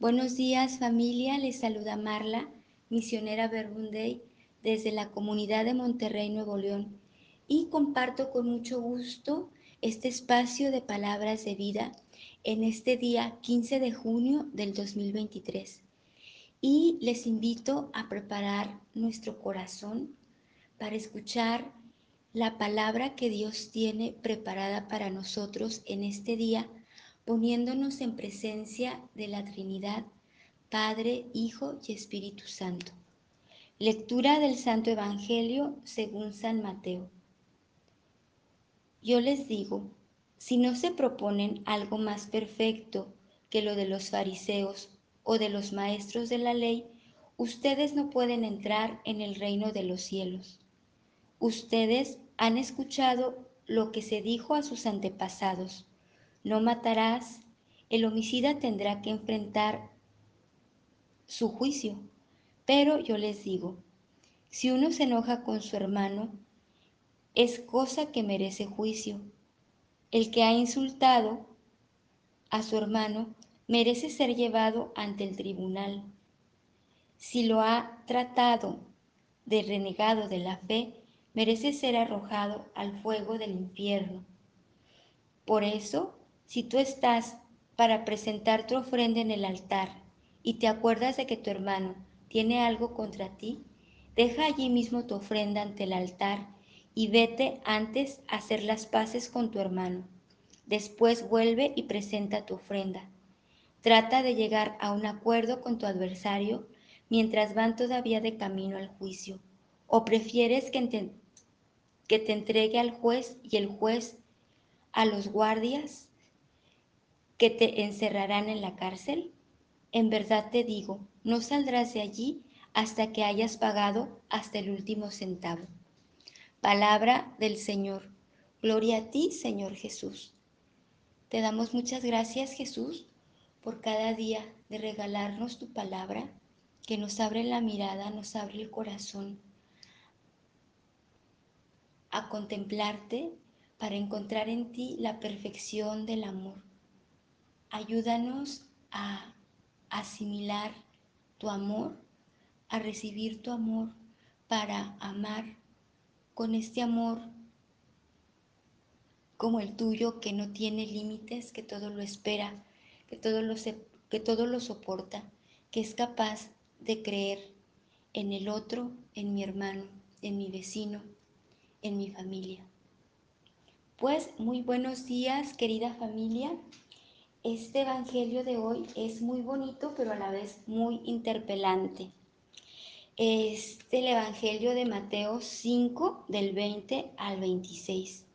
Buenos días familia, les saluda Marla, misionera Verbunday desde la comunidad de Monterrey, Nuevo León, y comparto con mucho gusto este espacio de palabras de vida en este día 15 de junio del 2023. Y les invito a preparar nuestro corazón para escuchar la palabra que Dios tiene preparada para nosotros en este día poniéndonos en presencia de la Trinidad, Padre, Hijo y Espíritu Santo. Lectura del Santo Evangelio según San Mateo. Yo les digo, si no se proponen algo más perfecto que lo de los fariseos o de los maestros de la ley, ustedes no pueden entrar en el reino de los cielos. Ustedes han escuchado lo que se dijo a sus antepasados no matarás, el homicida tendrá que enfrentar su juicio. Pero yo les digo, si uno se enoja con su hermano, es cosa que merece juicio. El que ha insultado a su hermano merece ser llevado ante el tribunal. Si lo ha tratado de renegado de la fe, merece ser arrojado al fuego del infierno. Por eso, si tú estás para presentar tu ofrenda en el altar y te acuerdas de que tu hermano tiene algo contra ti, deja allí mismo tu ofrenda ante el altar y vete antes a hacer las paces con tu hermano. Después vuelve y presenta tu ofrenda. Trata de llegar a un acuerdo con tu adversario mientras van todavía de camino al juicio. ¿O prefieres que te, entregue al juez y el juez a los guardias que te encerrarán en la cárcel? En verdad te digo, no saldrás de allí hasta que hayas pagado hasta el último centavo. Palabra del Señor. Gloria a ti, Señor Jesús. Te damos muchas gracias, Jesús, por cada día de regalarnos tu palabra, que nos abre la mirada, nos abre el corazón a contemplarte para encontrar en ti la perfección del amor. Ayúdanos a asimilar tu amor, a recibir tu amor para amar con este amor como el tuyo que no tiene límites, que todo lo espera, que todo lo, que todo lo soporta, que es capaz de creer en el otro, en mi hermano, en mi vecino, en mi familia. Pues muy buenos días, querida familia. Este Evangelio de hoy es muy bonito, pero a la vez muy interpelante. Es el Evangelio de Mateo 5, del 20 al 26.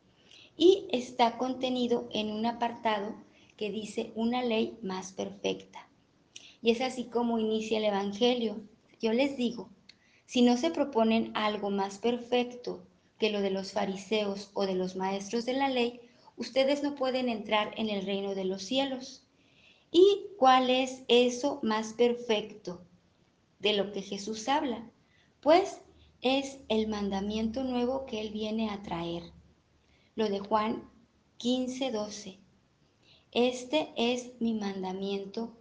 Y está contenido en un apartado que dice una ley más perfecta. Y es así como inicia el Evangelio. Yo les digo, si no se proponen algo más perfecto que lo de los fariseos o de los maestros de la ley, ustedes no pueden entrar en el reino de los cielos. ¿Y cuál es eso más perfecto de lo que Jesús habla? Pues es el mandamiento nuevo que Él viene a traer. Lo de Juan 15, 12. Este es mi mandamiento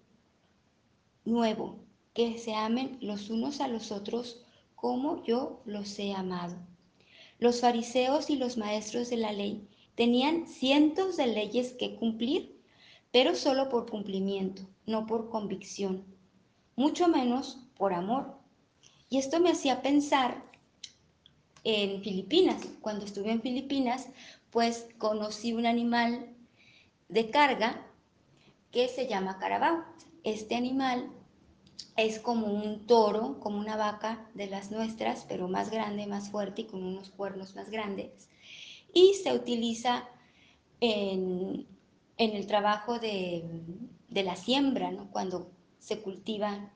nuevo, que se amen los unos a los otros como yo los he amado. Los fariseos y los maestros de la ley Tenían cientos de leyes que cumplir, pero solo por cumplimiento, no por convicción, mucho menos por amor. Y esto me hacía pensar en Filipinas. Cuando estuve en Filipinas, pues conocí un animal de carga que se llama carabao. Este animal es como un toro, como una vaca de las nuestras, pero más grande, más fuerte y con unos cuernos más grandes y se utiliza en, el trabajo de, la siembra, cuando se cultiva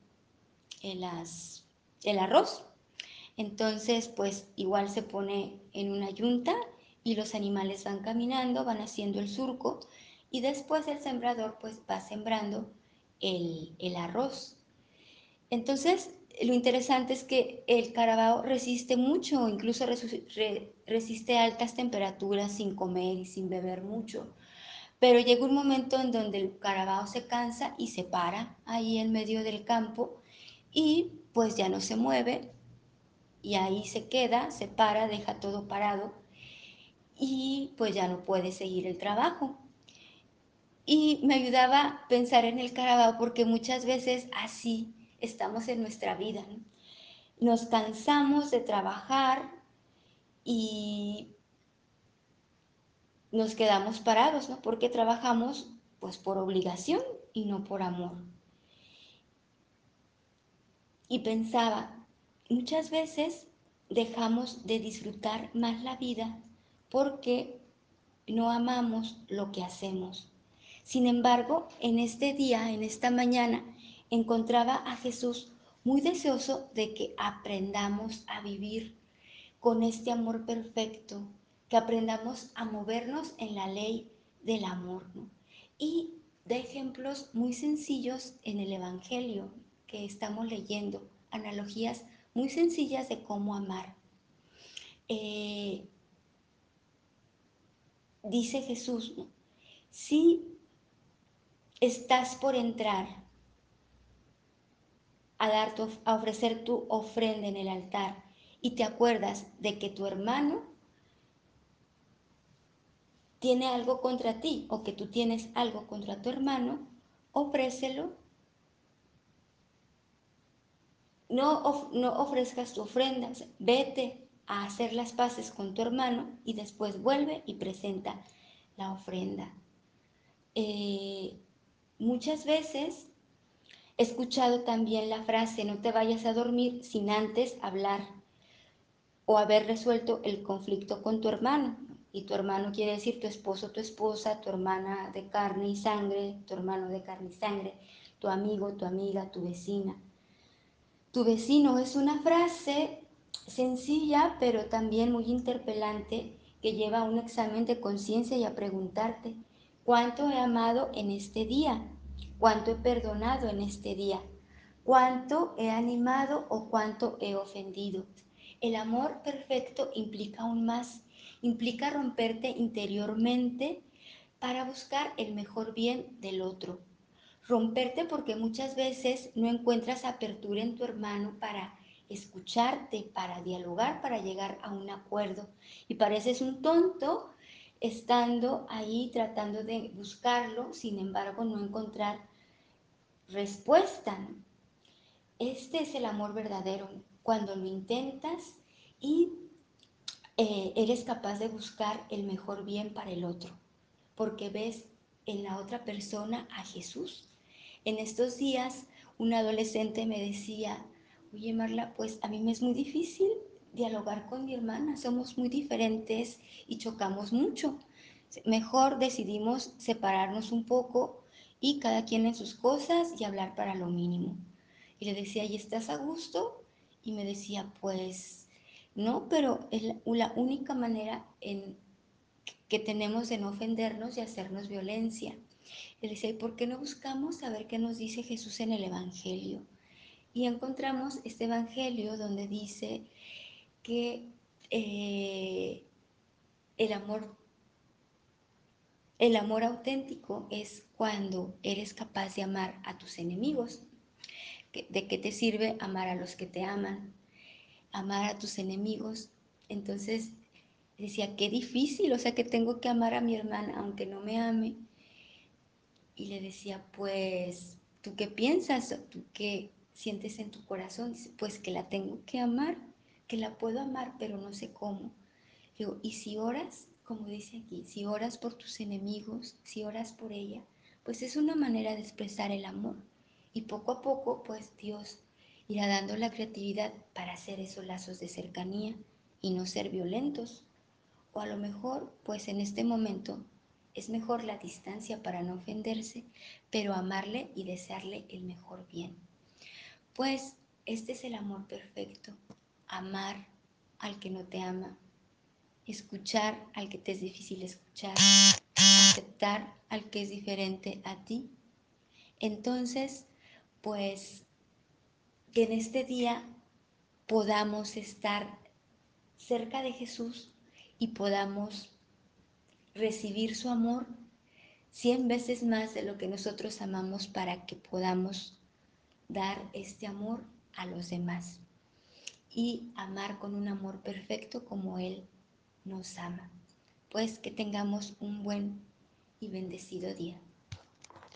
el, arroz. Entonces, pues igual se pone en una yunta y los animales van caminando, van haciendo el surco y después el sembrador pues va sembrando el, el arroz. Entonces, lo interesante es que el carabao resiste mucho, incluso resiste altas temperaturas sin comer y sin beber mucho. Pero llega un momento en donde el carabao se cansa y se para ahí en medio del campo y pues ya no se mueve y ahí se queda, se para, deja todo parado y pues ya no puede seguir el trabajo. Y me ayudaba a pensar en el carabao porque muchas veces así estamos en nuestra vida. Nos cansamos de trabajar y nos quedamos parados, ¿no? Porque trabajamos pues por obligación y no por amor. Y pensaba, muchas veces dejamos de disfrutar más la vida porque no amamos lo que hacemos. Sin embargo, en este día, en esta mañana, encontraba a Jesús muy deseoso de que aprendamos a vivir con este amor perfecto, que aprendamos a movernos en la ley del amor. Y de ejemplos muy sencillos en el Evangelio que estamos leyendo, analogías muy sencillas de cómo amar. Eh, dice Jesús, si estás por entrar a, dar a ofrecer tu ofrenda en el altar y te acuerdas de que tu hermano tiene algo contra ti o que tú tienes algo contra tu hermano, ofrécelo. No, no ofrezcas tu ofrenda, vete a hacer las paces con tu hermano y después vuelve y presenta la ofrenda. Eh, muchas veces he escuchado también la frase, no te vayas a dormir sin antes hablar o haber resuelto el conflicto con tu hermano. Y tu hermano quiere decir tu esposo, tu esposa, tu hermana de carne y sangre, tu hermano de carne y sangre, tu amigo, tu amiga, tu vecina. Tu vecino es una frase sencilla, pero también muy interpelante, que lleva a un examen de conciencia y a preguntarte, ¿cuánto he amado en este día? ¿Cuánto he perdonado en este día? ¿Cuánto he animado o cuánto he ofendido? El amor perfecto implica aún más, implica romperte interiormente para buscar el mejor bien del otro. Romperte porque muchas veces no encuentras apertura en tu hermano para escucharte, para dialogar, para llegar a un acuerdo. Y pareces un tonto estando ahí tratando de buscarlo, sin embargo no encontrar respuesta. Este es el amor verdadero, cuando lo intentas y eh, eres capaz de buscar el mejor bien para el otro, porque ves en la otra persona a Jesús. En estos días un adolescente me decía, oye Marla, pues a mí me es muy difícil dialogar con mi hermana, somos muy diferentes y chocamos mucho. Mejor decidimos separarnos un poco y cada quien en sus cosas y hablar para lo mínimo. Y le decía, ¿y estás a gusto? Y me decía, pues no, pero es la única manera en que tenemos de no ofendernos y hacernos violencia. Le decía, ¿y por qué no buscamos saber qué nos dice Jesús en el Evangelio? Y encontramos este Evangelio donde dice que eh, el amor el amor auténtico es cuando eres capaz de amar a tus enemigos. ¿De qué te sirve amar a los que te aman? Amar a tus enemigos. Entonces decía, qué difícil, o sea que tengo que amar a mi hermana aunque no me ame. Y le decía, pues, ¿tú qué piensas? ¿Tú qué sientes en tu corazón? Pues que la tengo que amar, que la puedo amar, pero no sé cómo. ¿y si oras? como dice aquí, si oras por tus enemigos, si oras por ella, pues es una manera de expresar el amor. Y poco a poco, pues Dios irá dando la creatividad para hacer esos lazos de cercanía y no ser violentos. O a lo mejor, pues en este momento es mejor la distancia para no ofenderse, pero amarle y desearle el mejor bien. Pues este es el amor perfecto, amar al que no te ama, escuchar al que te es difícil escuchar, aceptar al que es diferente a ti. Entonces, pues que en este día podamos estar cerca de Jesús y podamos recibir su amor cien veces más de lo que nosotros amamos para que podamos dar este amor a los demás y amar con un amor perfecto como Él nos ama. Pues que tengamos un buen y bendecido día.